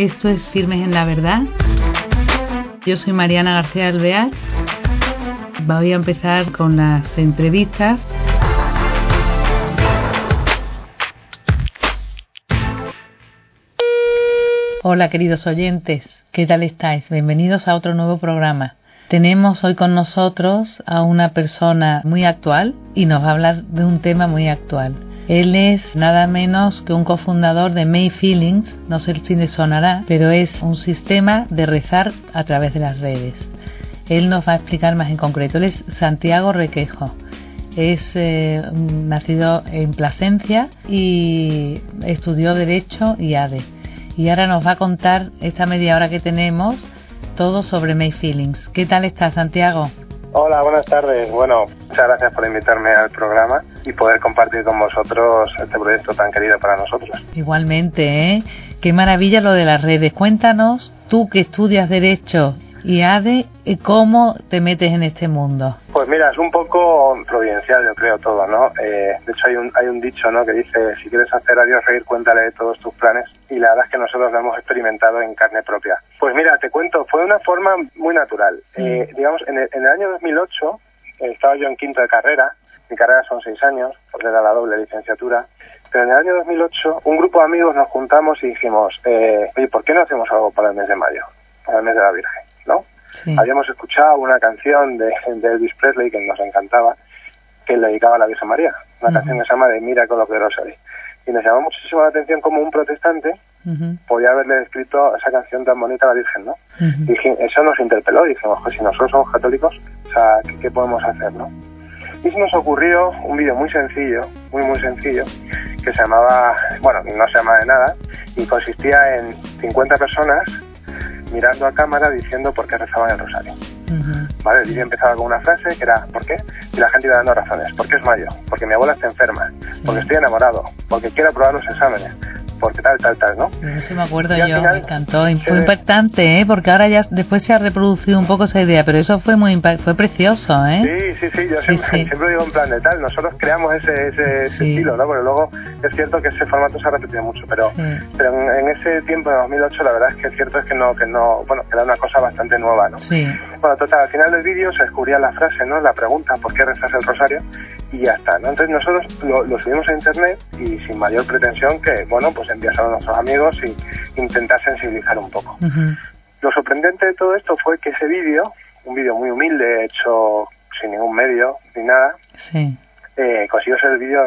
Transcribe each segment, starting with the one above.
Esto es Firmes en la Verdad. Yo soy Mariana García Alvear. Voy a empezar con las entrevistas. Hola queridos oyentes, ¿qué tal estáis? Bienvenidos a otro nuevo programa. Tenemos hoy con nosotros a una persona muy actual y nos va a hablar de un tema muy actual. Él es nada menos que un cofundador de May Feelings, no sé si le sonará, pero es un sistema de rezar a través de las redes. Él nos va a explicar más en concreto. Él es Santiago Requejo. Es eh, nacido en Plasencia y estudió Derecho y ADE. Y ahora nos va a contar esta media hora que tenemos todo sobre May Feelings. ¿Qué tal está Santiago? Hola, buenas tardes. Bueno, muchas gracias por invitarme al programa y poder compartir con vosotros este proyecto tan querido para nosotros. Igualmente, ¿eh? Qué maravilla lo de las redes. Cuéntanos, tú que estudias Derecho y ADE, ¿cómo te metes en este mundo? Pues mira, es un poco providencial, yo creo, todo, ¿no? Eh, de hecho, hay un, hay un dicho, ¿no?, que dice, si quieres hacer a Dios reír, cuéntale de todos tus planes. Y la verdad es que nosotros lo hemos experimentado en carne propia. Pues mira, te cuento, fue de una forma muy natural. Eh, digamos, en el, en el, año 2008 eh, estaba yo en quinto de carrera. Mi carrera son seis años, porque era la doble licenciatura. Pero en el año 2008, un grupo de amigos nos juntamos y dijimos, eh, oye, ¿por qué no hacemos algo para el mes de mayo? Para el mes de la Virgen. Sí. Habíamos escuchado una canción de, de, Elvis Presley que nos encantaba, que le dedicaba a la Virgen María, una uh -huh. canción que se llama de Mira con lo que Rosario. Y nos llamó muchísimo la atención como un protestante uh -huh. podía haberle escrito esa canción tan bonita a la Virgen, ¿no? Uh -huh. Y dije, eso nos interpeló, dijimos, pues si nosotros somos católicos, o sea, ¿qué, qué podemos hacer, no? Y se nos ocurrió un vídeo muy sencillo, muy muy sencillo, que se llamaba, bueno, no se llama de nada, y consistía en 50 personas mirando a cámara diciendo por qué rezaban el rosario. Uh -huh. ¿Vale? El vídeo empezaba con una frase que era ¿por qué? Y la gente iba dando razones. ¿Por qué es mayo? Porque mi abuela está enferma. Porque estoy enamorado. Porque quiero aprobar los exámenes. Porque tal, tal, tal, ¿no? Eso me acuerdo yo, final, me encantó. Fue impactante, ¿eh? Porque ahora ya después se ha reproducido un poco esa idea, pero eso fue muy fue precioso, ¿eh? Sí, sí, sí. Yo sí, siempre, sí. siempre, digo en plan de tal. Nosotros creamos ese, ese, ese estilo, ¿no? Pero luego es cierto que ese formato se ha repetido mucho, pero, pero en, en, ese tiempo, en 2008, la verdad es que es cierto es que no, que no, bueno, que era una cosa bastante nueva, ¿no? Sí. Bueno, total, al final del vídeo se descubría la frase, ¿no? La pregunta, ¿por qué rezas el rosario? Y ya está, ¿no? Entonces nosotros lo, lo subimos a internet y sin mayor pretensión que, bueno, pues enviáselo a nuestros amigos y intentar sensibilizar un poco. Uh -huh. Lo sorprendente de todo esto fue que ese vídeo, un vídeo muy humilde, hecho sin ningún medio ni nada, sí. eh, consiguió ser el vídeo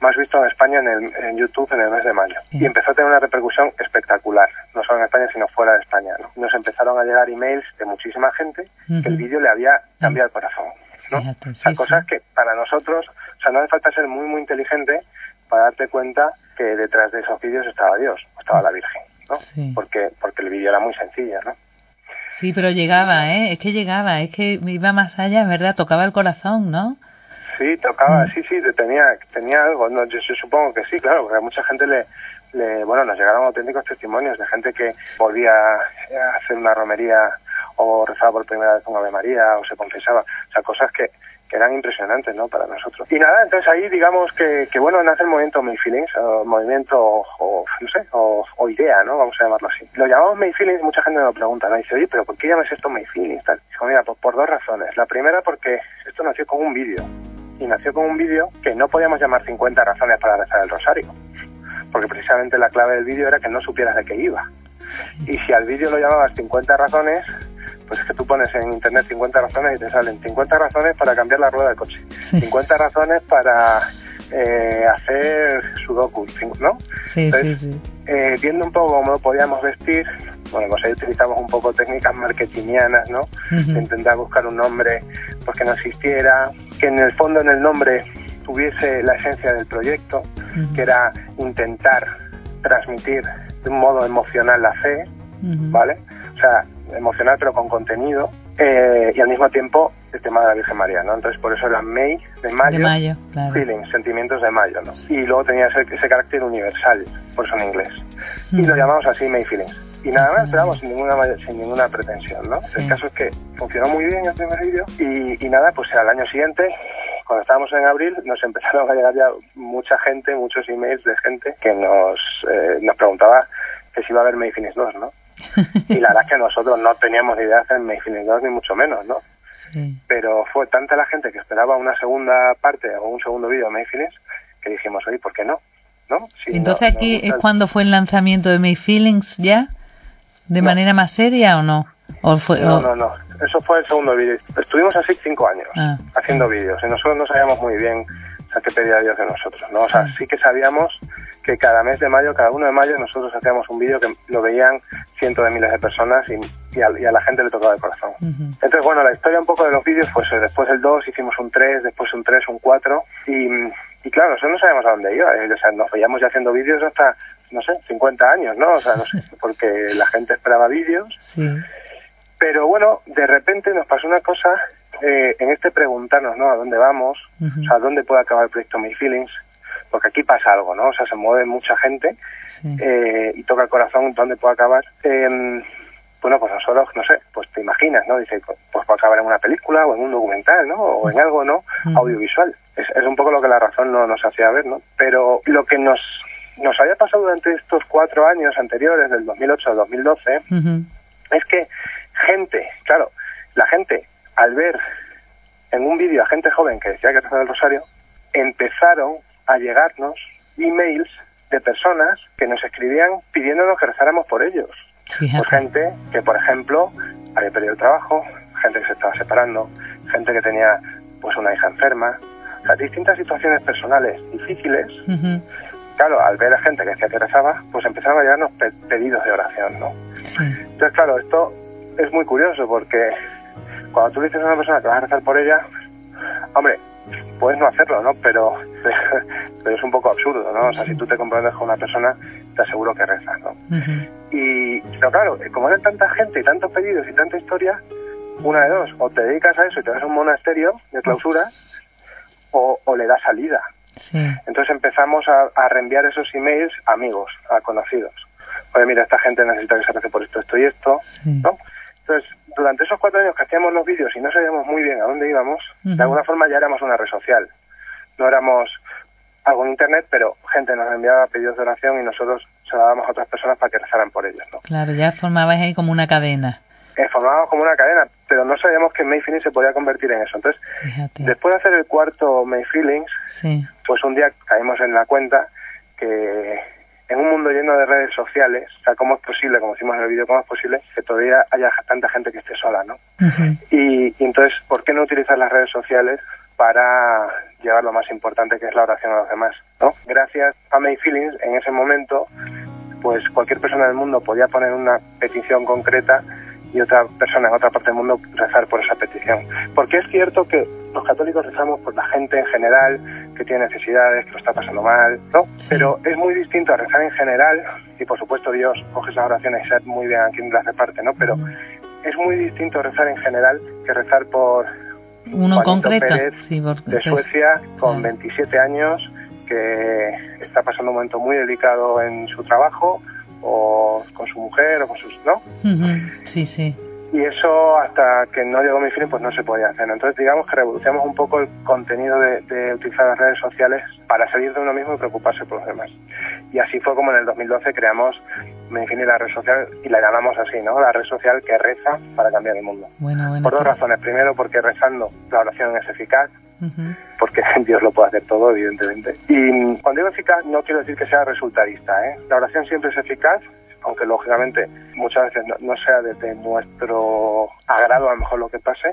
más visto en España en, el, en, YouTube en el mes de mayo. Sí. Y empezó a tener una repercusión espectacular, no solo en España, sino fuera de España. ¿no? Nos empezaron a llegar emails de muchísima gente uh -huh. que el vídeo le había cambiado el corazón. ¿No? Fíjate, o sea, cosas que para nosotros, o sea, no hace falta ser muy, muy inteligente para darte cuenta que detrás de esos vídeos estaba Dios, estaba la Virgen, ¿no? Sí. Porque, porque el vídeo era muy sencillo, ¿no? Sí, pero llegaba, ¿eh? Es que llegaba, es que iba más allá, ¿verdad? Tocaba el corazón, ¿no? Sí, tocaba, mm. sí, sí, tenía, tenía algo, no, yo, yo, supongo que sí, claro, porque a mucha gente le, le, bueno, nos llegaron auténticos testimonios de gente que volvía a hacer una romería o rezaba por primera vez con Ave María o se confesaba, o sea, cosas que, que eran impresionantes, ¿no? Para nosotros. Y nada, entonces ahí digamos que, que bueno, nace el movimiento May Feelings, o movimiento, o, no sé, o, o, idea, ¿no? Vamos a llamarlo así. Lo llamamos May Feelings, mucha gente me lo pregunta, ¿no? dice, oye, pero ¿por qué llamas esto May Feelings? Tal. Mira, pues por dos razones. La primera porque esto nació con un vídeo. Y nació con un vídeo que no podíamos llamar 50 razones para rezar el rosario. Porque precisamente la clave del vídeo era que no supieras de qué iba. Y si al vídeo lo llamabas 50 razones, pues es que tú pones en internet 50 razones y te salen 50 razones para cambiar la rueda del coche, sí. 50 razones para eh, hacer sudoku, ¿no? Sí, Entonces, sí, sí. Eh, viendo un poco cómo lo podíamos vestir, bueno, pues ahí utilizamos un poco técnicas marketingianas, ¿no? Uh -huh. Intentar buscar un nombre pues que no existiera, que en el fondo en el nombre tuviese la esencia del proyecto, uh -huh. que era intentar transmitir de un modo emocional la fe, uh -huh. ¿vale? O sea, emocional pero con contenido eh, y al mismo tiempo el tema de la Virgen María, ¿no? Entonces por eso era May de mayo, de mayo claro. feelings, sentimientos de mayo, ¿no? Y luego tenía ese, ese carácter universal, por eso en inglés. Y lo llamamos así May Feelings. Y nada más, esperamos sin ninguna sin ninguna pretensión, ¿no? Sí. El caso es que funcionó muy bien el primer vídeo y, y nada, pues al año siguiente cuando estábamos en abril nos empezaron a llegar ya mucha gente, muchos emails de gente que nos, eh, nos preguntaba que si iba a haber May 2, ¿no? y la verdad es que nosotros no teníamos ni idea de hacer May 2 ni mucho menos, ¿no? Pero fue tanta la gente que esperaba una segunda parte o un segundo vídeo de May que dijimos, oye, ¿por qué no? ¿No? Entonces aquí es cuando fue el lanzamiento de May Feelings ya, de manera más seria o no? ¿O fue, no, no, no. Eso fue el segundo vídeo. Estuvimos así cinco años ah. haciendo vídeos y nosotros no sabíamos muy bien o sea, qué pedía Dios de nosotros, ¿no? O sea, sí que sabíamos que cada mes de mayo, cada uno de mayo, nosotros hacíamos un vídeo que lo veían cientos de miles de personas y, a, la gente le tocaba el corazón. Entonces, bueno, la historia un poco de los vídeos, pues eh, después del 2 hicimos un 3, después un 3, un 4 y, y claro, nosotros no sabíamos a dónde iba. Eh, o sea, nos veíamos ya haciendo vídeos hasta, no sé, 50 años, ¿no? O sea, no sé, porque la gente esperaba vídeos. Pero bueno, de repente nos pasó una cosa eh, en este preguntarnos, ¿no? A dónde vamos, o sea, a dónde puede acabar el proyecto My Feelings, porque aquí pasa algo, ¿no? O sea, se mueve mucha gente eh, y toca el corazón dónde puede acabar. Eh, bueno, pues nosotros, no sé, pues te imaginas, ¿no? Dice, pues puede acabar en una película o en un documental, ¿no? O en algo, ¿no? Audiovisual. Es, es un poco lo que la razón no nos hacía ver, ¿no? Pero lo que nos, nos había pasado durante estos cuatro años anteriores, del 2008 al 2012, es que gente, claro, la gente, al ver en un vídeo a gente joven que decía que rezaba el rosario, empezaron a llegarnos emails de personas que nos escribían pidiéndonos que rezáramos por ellos. Pues gente que, por ejemplo, había perdido el trabajo, gente que se estaba separando, gente que tenía pues una hija enferma, o sea, distintas situaciones personales difíciles. Claro, al ver a gente que decía que rezaba, pues empezaron a llegarnos pedidos de oración, ¿no? Entonces, claro, esto es muy curioso porque cuando tú dices a una persona que vas a rezar por ella, hombre, puedes no hacerlo, ¿no? Pero, pero es un poco absurdo, ¿no? O sea, si tú te comprendes con una persona, te aseguro que rezas, ¿no? Y, pero claro, como hay tanta gente y tantos pedidos y tanta historia, una de dos, o te dedicas a eso y te vas a un monasterio de clausura, o, o le das salida. Entonces empezamos a, a, reenviar esos emails a amigos, a conocidos. Oye, mira, esta gente necesita que se rece por esto, esto y esto, ¿no? Entonces, durante esos cuatro años que hacíamos los vídeos y no sabíamos muy bien a dónde íbamos, de alguna forma ya éramos una red social. No éramos algo en Internet, pero gente nos enviaba pedidos de oración y nosotros se lo dábamos a otras personas para que rezaran por ellos. ¿no? Claro, ya formabais ahí como una cadena. Eh, formábamos como una cadena, pero no sabíamos que May Feelings se podía convertir en eso. Entonces, después de hacer el cuarto May Feelings, pues un día caímos en la cuenta que en un mundo lleno de redes sociales, o sea, ¿cómo es posible, como decimos en el vídeo, cómo es posible que todavía haya tanta gente que esté sola, ¿no? y, entonces, ¿por qué no utilizar las redes sociales para llevar lo más importante que es la oración a los demás, ¿no? Gracias a May Feelings, en ese momento, pues cualquier persona del mundo podía poner una petición concreta y otra persona en otra parte del mundo rezar por esa petición. Porque es cierto que los católicos rezamos por la gente en general que tiene necesidades, que lo está pasando mal, ¿no? Pero es muy distinto a rezar en general, y por supuesto Dios coge esas oraciones y sabe muy bien a quién las reparte, ¿no? Pero es muy distinto rezar en general que rezar por uno concreto de Suecia con 27 años que está pasando un momento muy delicado en su trabajo o con su mujer o con sus, ¿no? Sí, sí. Y eso hasta que no llegó mi fin pues no se podía hacer. Entonces digamos que revolucionamos un poco el contenido de, utilizar las redes sociales para salir de uno mismo y preocuparse por los demás. Y así fue como en el 2012 creamos Infini la red social y la llamamos así, ¿no? La red social que reza para cambiar el mundo. por dos razones. Primero porque rezando la oración es eficaz porque Dios lo puede hacer todo, evidentemente. Y cuando digo eficaz, no quiero decir que sea resultadista. ¿eh? La oración siempre es eficaz, aunque lógicamente muchas veces no, sea desde nuestro agrado a lo mejor lo que pase.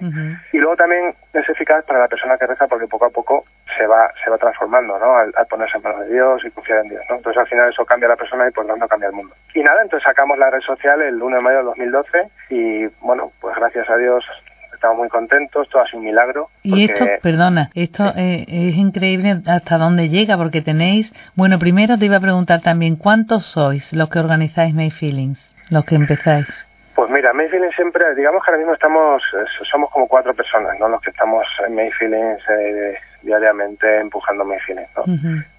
Y luego también es eficaz para la persona que reza porque poco a poco se va se va transformando, ¿no? Al, ponerse en manos de Dios y confiar en Dios, ¿no? Entonces al final eso cambia a la persona y por lo tanto cambia el mundo. Y nada, entonces sacamos la red social el 1 de mayo del 2012 y bueno, pues gracias a Dios estamos muy contentos, todo ha sido un milagro. Y esto, perdona, esto eh, es increíble hasta dónde llega, porque tenéis, bueno, primero te iba a preguntar también, ¿cuántos sois los que organizáis May Feelings, los que empezáis? Pues mira, May Feelings siempre, digamos que ahora mismo estamos, somos como cuatro personas, ¿no? Los que estamos en May Feelings eh, diariamente empujando May Feelings, ¿no?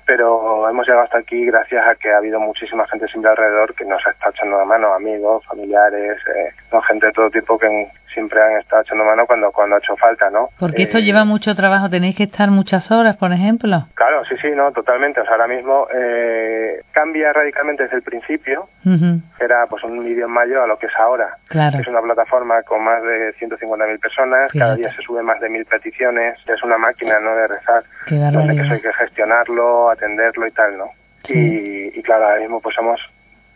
Pero hemos llegado hasta aquí gracias a que ha habido muchísima gente siempre alrededor que nos ha estado echando la mano, amigos, familiares, eh, gente de todo tipo que siempre han estado echando mano cuando, cuando ha hecho falta, ¿no? Porque esto lleva mucho trabajo, tenéis que estar muchas horas, por ejemplo. Claro, sí, sí, no, totalmente. O sea, ahora mismo eh, cambia radicalmente desde el principio, era pues un vídeo en mayo a lo que es ahora. Claro. Es una plataforma con más de 150.000 personas, cada día se suben más de mil peticiones, es una máquina, ¿no?, de rezar, Qué donde que hay que gestionarlo, atenderlo y tal, ¿no? Y, y claro, ahora mismo pues somos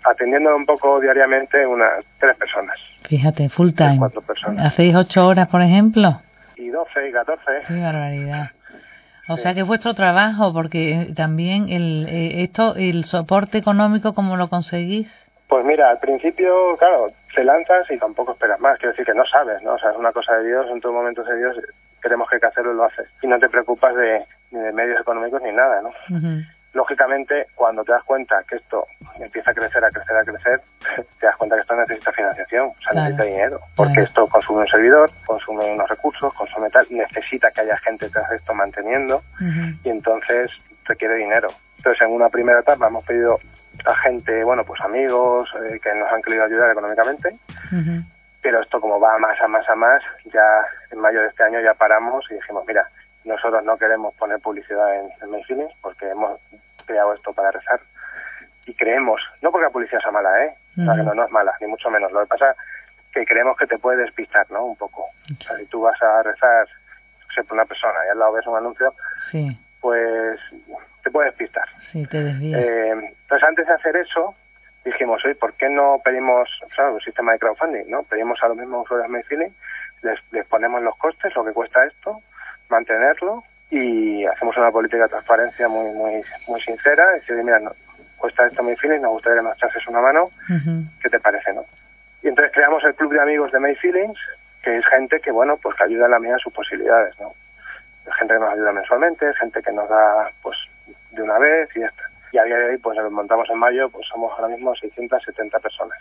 atendiendo un poco diariamente unas tres personas. Fíjate, full time. cuatro personas. ¿Hacéis ocho horas, por ejemplo? Y doce, y catorce. Qué barbaridad. O sea que es vuestro trabajo, porque también el, eh, esto, el soporte económico, ¿cómo lo conseguís? Pues mira, al principio, claro, te lanzas y tampoco esperas más. Quiero decir que no sabes, ¿no? O sea, es una cosa de Dios, en todo momento de Dios, queremos que hay que hacerlo y lo haces. Y no te preocupas de, ni de medios económicos ni nada, ¿no? lógicamente, cuando te das cuenta que esto empieza a crecer, a crecer, a crecer, te das cuenta que esto necesita financiación, o sea, necesita dinero, porque esto consume un servidor, consume unos recursos, consume tal, necesita que haya gente que haga esto manteniendo, y entonces requiere dinero. Entonces, en una primera etapa hemos pedido a gente, bueno, pues amigos eh, que nos han querido ayudar económicamente, pero esto como va más a más a más, ya en mayo de este año ya paramos y dijimos, mira, nosotros no queremos poner publicidad en, en porque hemos creado esto para rezar y creemos, no porque la publicidad sea mala, ¿eh? O sea, que no, no es mala, ni mucho menos. Lo que pasa que creemos que te puede despistar, ¿no? Un poco. O sea, si tú vas a rezar, sé, por una persona y al lado ves un anuncio, sí. pues te puede despistar. Sí, te desvía. Eh, entonces, antes de hacer eso, dijimos, oye, ¿por qué no pedimos, o sea, un sistema de crowdfunding, ¿no? Pedimos a los mismos usuarios de Feeling, les, les ponemos los costes, lo que cuesta esto, mantenerlo y hacemos una política de transparencia muy muy muy sincera, decir, mira, no, cuesta esto muy Feelings, nos gustaría que nos echases una mano, ¿qué te parece, no? Y entonces creamos el club de amigos de May Feelings, que es gente que, bueno, pues que ayuda en la medida de sus posibilidades, ¿no? Gente que nos ayuda mensualmente, gente que nos da, pues, de una vez y ya está. Y a día de hoy, pues, lo montamos en mayo, pues somos ahora mismo 670 personas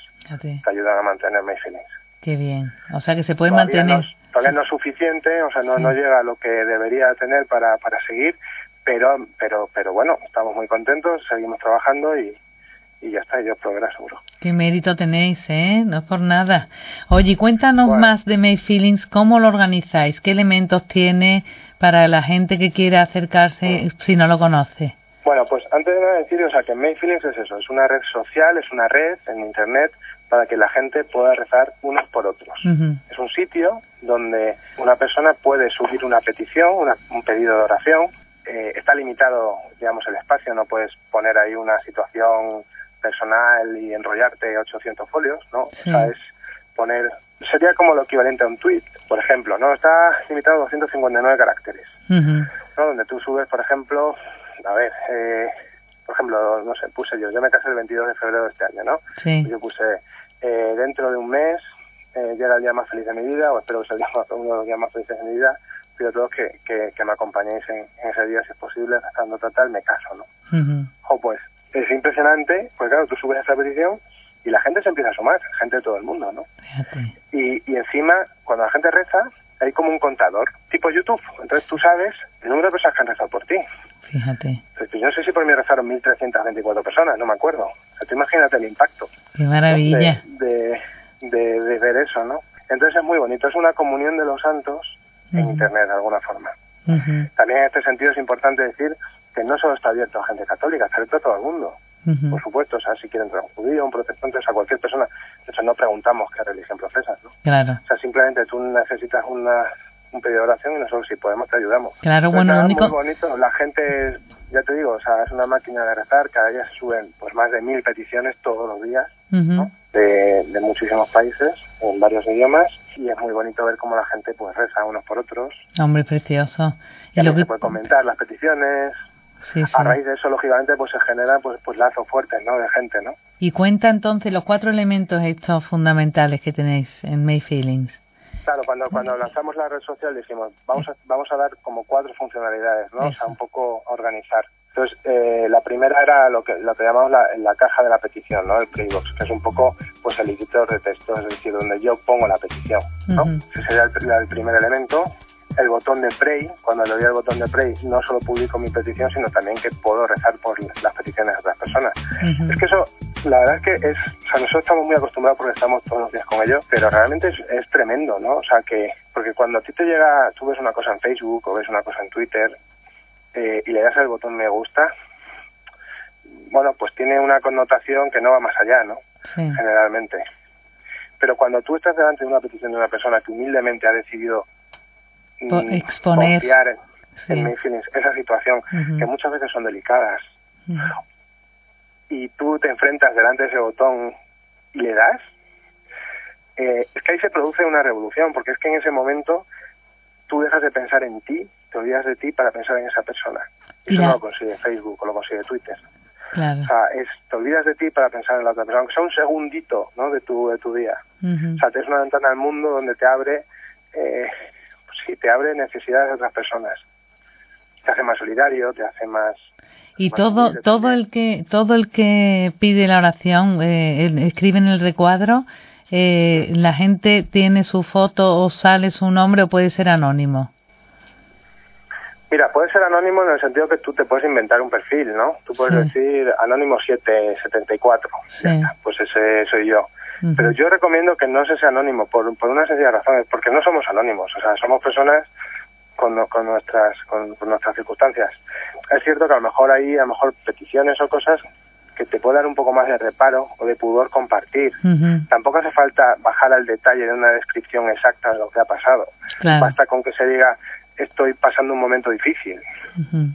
que ayudan a mantener May Feelings. Qué bien. O sea que se puede mantener todavía no es suficiente, o sea, no, no llega a lo que debería tener para, para seguir, pero, pero, pero bueno, estamos muy contentos, seguimos trabajando y, y ya está, yo progreso seguro. Qué mérito tenéis, ¿eh? No es por nada. Oye, cuéntanos más de May Feelings, ¿cómo lo organizáis? ¿Qué elementos tiene para la gente que quiera acercarse mm. si no lo conoce? Bueno, pues antes de nada decir, o sea, que May Feelings es eso, es una red social, es una red en Internet para que la gente pueda rezar unos por otros. Es un sitio donde una persona puede subir una petición, un pedido de oración. Eh, está limitado, digamos, el espacio, no puedes poner ahí una situación personal y enrollarte 800 folios, ¿no? O sea, es poner... Sería como lo equivalente a un tweet, por ejemplo, ¿no? Está limitado a 259 caracteres, ¿no? Donde tú subes, por ejemplo, a ver, eh, por ejemplo, no sé, puse yo, yo me casé el 22 de febrero de este año, ¿no? Sí. Yo puse, eh, dentro de un mes eh, llega el día más feliz de mi vida, o espero que sea el día más, uno de los días más felices de mi vida, pido a todos que, que, que me acompañéis en, ese día, si es posible, estando total, me caso, ¿no? O pues, es impresionante, pues claro, tú subes esa petición y la gente se empieza a sumar, gente de todo el mundo, ¿no? Y, y encima, cuando la gente reza, hay como un contador, tipo YouTube. Entonces tú sabes el número de personas que han rezado por ti. Fíjate. Pues yo no sé si por mí rezaron 1.324 personas, no me acuerdo. Sea, imagínate el impacto. Qué maravilla. De, de, ver eso, ¿no? Entonces es muy bonito, es una comunión de los santos en Internet de alguna forma. También en este sentido es importante decir que no solo está abierto a gente católica, está abierto a todo el mundo. Por supuesto, o sea, si quieren entrar un judío, un protestante, o sea, cualquier persona. De hecho, no preguntamos qué religión profesas, ¿no? Claro. O sea, simplemente tú necesitas una, un pedido de oración y nosotros si podemos te ayudamos. Claro, bueno, lo único... muy bonito, la gente, ya te digo, o sea, es una máquina de rezar, cada día se suben pues más de mil peticiones todos los días, ¿no? de, de, muchísimos países, en varios idiomas, y es muy bonito ver cómo la gente pues reza unos por otros. Hombre, precioso. Y, lo que... se puede comentar las peticiones, Sí, sí. A raíz de eso, lógicamente, pues se generan pues, pues lazos fuertes, ¿no? De gente, ¿no? Y cuenta entonces los cuatro elementos estos fundamentales que tenéis en May Feelings. Claro, cuando, cuando lanzamos la red social dijimos, vamos a, vamos a dar como cuatro funcionalidades, ¿no? O sea, un poco organizar. Entonces, eh, la primera era lo que, lo que llamamos la, la caja de la petición, ¿no? El Playbox, que es un poco pues el editor de texto, es decir, donde yo pongo la petición, ¿no? Ese sería el, el primer elemento. el botón de Pray, cuando le doy al botón de Pray, no solo publico mi petición, sino también que puedo rezar por las peticiones de otras personas. Es que eso, la verdad es que es, o sea, nosotros estamos muy acostumbrados porque estamos todos los días con ello, pero realmente es, tremendo, ¿no? O sea, que, porque cuando a ti te llega, tú ves una cosa en Facebook o ves una cosa en Twitter eh, y le das al botón me gusta, bueno, pues tiene una connotación que no va más allá, ¿no? Generalmente. Pero cuando tú estás delante de una petición de una persona que humildemente ha decidido mm, exponer en, esa situación, que muchas veces son delicadas, y tú te enfrentas delante de ese botón y le das, eh, es que ahí se produce una revolución, porque es que en ese momento tú dejas de pensar en ti, te olvidas de ti para pensar en esa persona. Eso no lo consigue Facebook o lo consigue Twitter. Claro. O sea, es, te olvidas de ti para pensar en la otra persona, aunque sea un segundito ¿no? de, tu, de tu día. O sea, te es una ventana al mundo donde te abre, eh, pues sí, te abre necesidades de otras personas. Te hace más solidario, te hace más... Y todo, todo el que, todo el que pide la oración, eh, escribe en el recuadro, eh, la gente tiene su foto o sale su nombre o puede ser anónimo. Mira, puede ser anónimo en el sentido que tú te puedes inventar un perfil, ¿no? Tú puedes decir anónimo 774. Sí. pues ese soy yo. Pero yo recomiendo que no se sea anónimo por, por una sencilla razón, porque no somos anónimos, o sea, somos personas con, con nuestras con, nuestras circunstancias. Es cierto que a lo mejor hay a lo mejor peticiones o cosas que te pueden dar un poco más de reparo o de pudor compartir. Tampoco hace falta bajar al detalle de una descripción exacta de lo que ha pasado. Basta con que se diga estoy pasando un momento difícil.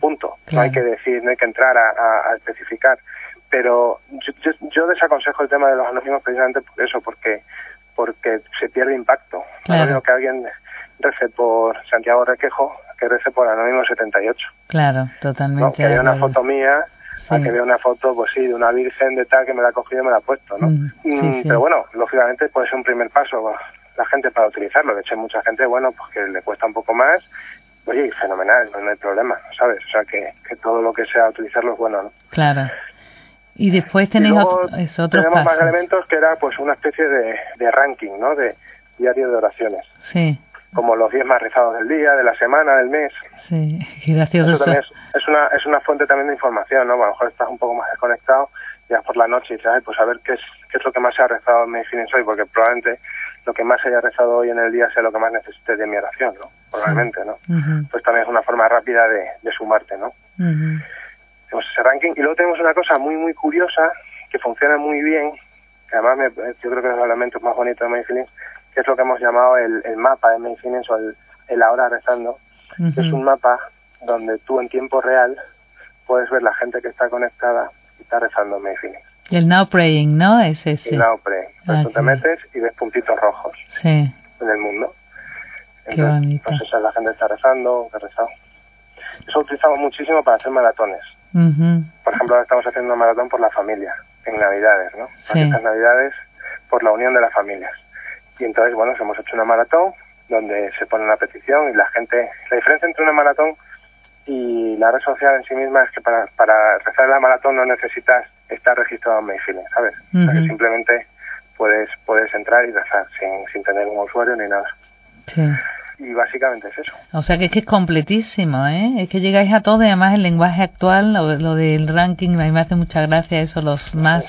Punto. No hay que decir, no hay que entrar a, especificar. Pero yo, yo, desaconsejo el tema de los anónimos precisamente por eso, porque porque se pierde impacto. Claro. que alguien rece por Santiago Requejo que rece por Anónimo 78. Claro, totalmente. Que haya una foto mía a que vea una foto, pues sí, de una virgen de tal que me la ha cogido y me la ha puesto, ¿no? Mm, pero bueno, lógicamente puede ser un primer paso la gente para utilizarlo. De hecho, hay mucha gente, bueno, pues que le cuesta un poco más. Oye, fenomenal, no hay problema, ¿sabes? O sea, que, que todo lo que sea utilizarlo es bueno, ¿no? Claro. Y después tenéis otros Tenemos más elementos que era pues una especie de, de ranking, ¿no? De diario de oraciones. Sí. Como los 10 más rezados del día, de la semana, del mes. Sí, gracioso. Eso, También es, una, es una fuente también de información, ¿no? A lo mejor estás un poco más desconectado, ya por la noche y dices, pues a ver qué es, qué es lo que más se ha rezado en mi hoy, porque probablemente lo que más se haya rezado hoy en el día sea lo que más necesite de mi oración, ¿no? Probablemente, ¿no? Pues también es una forma rápida de, de sumarte, ¿no? Tenemos ese ranking. Y luego tenemos una cosa muy, muy curiosa, que funciona muy bien, que además me, yo creo que es los elementos más bonitos de Mindfulness, que es lo que hemos llamado el, el mapa de Mindfulness o el, el ahora rezando. Es un mapa donde tú en tiempo real puedes ver la gente que está conectada y está rezando Mindfulness. Y el Now Praying, ¿no? Es ese. El Now Praying. Tú te metes y ves puntitos rojos sí. en el mundo. Qué bonito. Pues la gente está rezando, que rezado. Eso utilizamos muchísimo para hacer maratones. Por ejemplo, ahora estamos haciendo una maratón por la familia, en Navidades, ¿no? Sí. Estas Navidades por la unión de las familias. Y entonces, bueno, hemos hecho una maratón donde se pone una petición y la gente... La diferencia entre una maratón y la red social en sí misma es que para, para rezar la maratón no necesitas estar registrado en MyFeeling, ¿sabes? o sea que simplemente puedes puedes entrar y rezar sin, sin tener un usuario ni nada. Sí y básicamente es eso. O sea que es que es completísimo, ¿eh? Es que llegáis a todo y además el lenguaje actual, lo, del ranking, a mí me hace mucha gracia eso, los más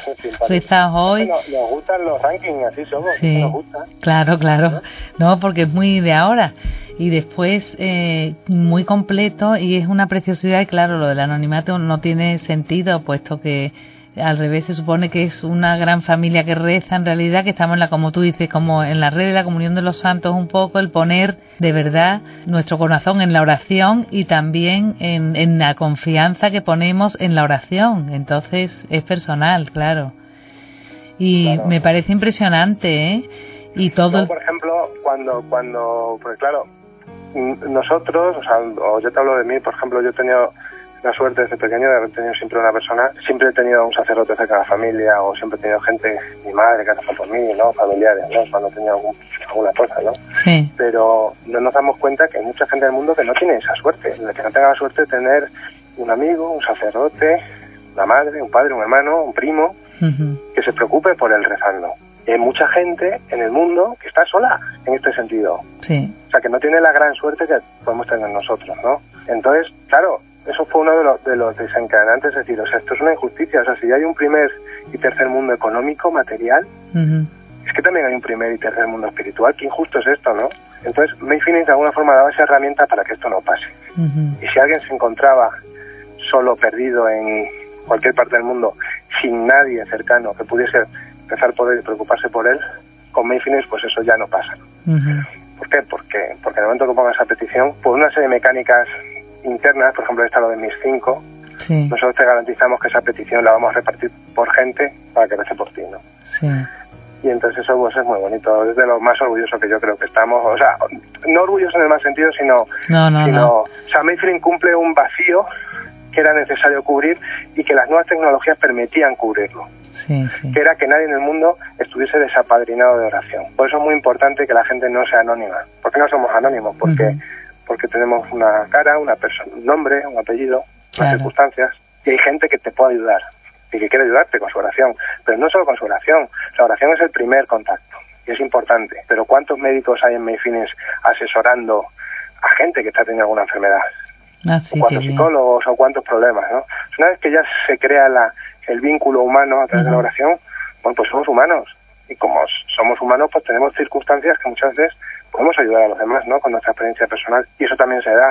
rezados hoy. Nos, gustan los rankings, así somos, sí, nos gusta. Claro, claro. ¿No? porque es muy de ahora. Y después eh, muy completo y es una preciosidad y claro, lo del anonimato no tiene sentido puesto que al revés se supone que es una gran familia que reza en realidad que estamos en la como tú dices como en la red de la comunión de los santos un poco el poner de verdad nuestro corazón en la oración y también en, en la confianza que ponemos en la oración. Entonces es personal claro. Y me parece impresionante ¿eh? y todo por ejemplo cuando cuando porque claro nosotros o sea o yo te hablo de mí por ejemplo yo he tenido la suerte desde pequeño de haber tenido siempre una persona, siempre he tenido un sacerdote cerca de la familia o siempre he tenido gente, mi madre que ha por mí, ¿no? Familiares, ¿no? Cuando tenía algún, alguna cosa, ¿no? Sí. Pero no nos damos cuenta que hay mucha gente del mundo que no tiene esa suerte, que no tenga la suerte de tener un amigo, un sacerdote, una madre, un padre, un hermano, un primo, que se preocupe por el rezando. Y hay mucha gente en el mundo que está sola en este sentido. Sí. O sea, que no tiene la gran suerte que podemos tener nosotros, ¿no? Entonces, claro, eso fue uno de los, de los desencadenantes, es decir, o sea, esto es una injusticia, o sea, si hay un primer y tercer mundo económico, material, es que también hay un primer y tercer mundo espiritual, qué injusto es esto, ¿no? Entonces, Mayfield de alguna forma daba esa herramienta para que esto no pase. Y si alguien se encontraba solo, perdido en cualquier parte del mundo, sin nadie cercano que pudiese empezar por él y preocuparse por él, con Mayfield pues eso ya no pasa. ¿Por qué? Porque, porque en el momento que ponga esa petición, por una serie de mecánicas internas, por ejemplo esta lo de mis cinco, nosotros te garantizamos que esa petición la vamos a repartir por gente para que rece por ti, ¿no? Sí. Y entonces eso pues, es muy bonito, es de lo más orgulloso que yo creo que estamos, o sea, no orgulloso en el más sentido, sino, no, no, sino no. o sea, Mayfield cumple un vacío que era necesario cubrir y que las nuevas tecnologías permitían cubrirlo. Sí, sí. que era que nadie en el mundo estuviese desapadrinado de oración. Por eso es muy importante que la gente no sea anónima. ¿Por qué no somos anónimos? Porque, uh -huh. Porque tenemos una cara, una persona, un nombre, un apellido, claro. unas circunstancias, y hay gente que te puede ayudar y que quiere ayudarte con su oración. Pero no solo con su oración, la oración es el primer contacto y es importante. Pero ¿cuántos médicos hay en Mayfines asesorando a gente que está teniendo alguna enfermedad? Ah, sí, o cuántos psicólogos o cuántos problemas, ¿no? Una vez que ya se crea la, el vínculo humano a través uh -huh. de la oración, bueno, pues somos humanos. Y como somos humanos, pues tenemos circunstancias que muchas veces podemos ayudar a los demás, ¿no? Con nuestra experiencia personal. Y eso también se da,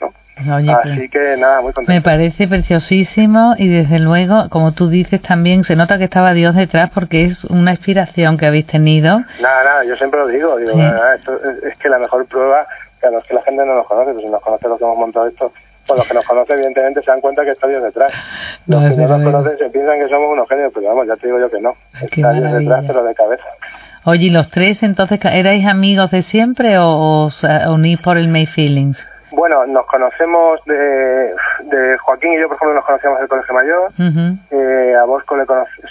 ¿no? Oye, Así que nada, muy contento. Me parece preciosísimo y desde luego, como tú dices también, se nota que estaba Dios detrás porque es una inspiración que habéis tenido. Nada, nada, yo siempre lo digo, digo, Sí. nada, esto es, es que la mejor prueba, que a los que la gente no nos conoce, pues si nos conoce los que hemos montado esto, pues los que nos conocen evidentemente se dan cuenta que está Dios detrás. Los No, que no nos conocen se piensan que somos unos genios, pero vamos, ya te digo yo que no. Qué Está Dios detrás, pero de cabeza. Oye, ¿y los tres entonces erais amigos de siempre o os eh, unís por el May Feelings? Bueno, nos conocemos de, de Joaquín y yo, por ejemplo, nos conocíamos del Colegio Mayor. Eh, a Bosco le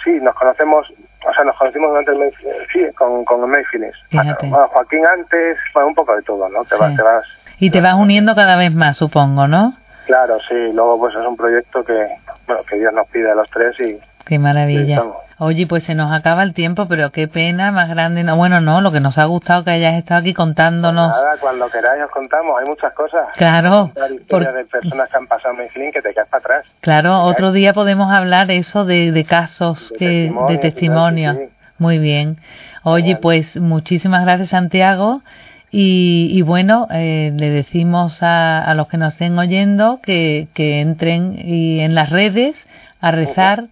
sí, nos conocemos, o sea, nos conocimos durante el mes, sí, con, con el Mayfields. Fíjate. Bueno, Joaquín antes, bueno, un poco de todo, ¿no? Te Sí. vas, te vas. Y te vas uniendo cada vez más, supongo, ¿no? Claro, sí, luego pues es un proyecto que, bueno, que Dios nos pide a los tres y Qué maravilla. estamos. Oye, pues se nos acaba el tiempo, pero qué pena más grande. No, bueno, no, lo que nos ha gustado que hayas estado aquí contándonos. nada, cuando queráis os contamos, hay muchas cosas. Claro, por- de personas que han pasado en Mayfield que te quedas para atrás. claro, otro día podemos hablar eso de, de casos De que, de testimonios sí. Muy bien. Oye, pues muchísimas gracias, Santiago. Y, y bueno, eh, le decimos a, a los que nos estén oyendo que, que entren y en las redes a rezar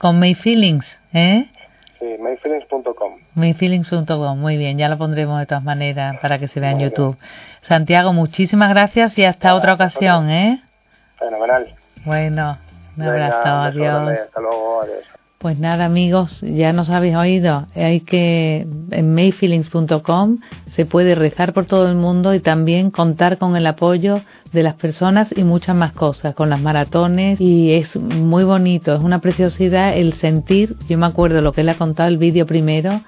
con May Feelings, ¿eh? Sí, mayfeelings.com. Mayfeelings.com, muy bien, ya lo pondremos de todas maneras para que se vea en bien. YouTube. Santiago, muchísimas gracias y hasta Nada, otra ocasión, ¿eh? Fenomenal. Bueno, un Venga, abrazo, beso adiós. Hasta luego, adiós. Pues nada, amigos, ya nos habéis oído. Hay que en mayfeelings.com se puede rezar por todo el mundo y también contar con el apoyo de las personas y muchas más cosas, con las maratones y es muy bonito, es una preciosidad el sentir. Yo me acuerdo lo que él ha contado el vídeo primero,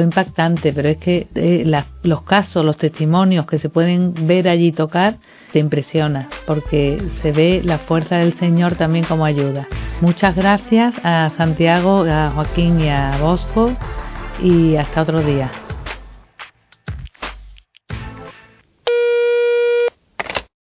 impactante, pero es que eh, los casos, los testimonios que se pueden ver allí tocar, te impresiona, porque se ve la fuerza del Señor también como ayuda. Muchas gracias a Santiago, a Joaquín y a Bosco y hasta otro día.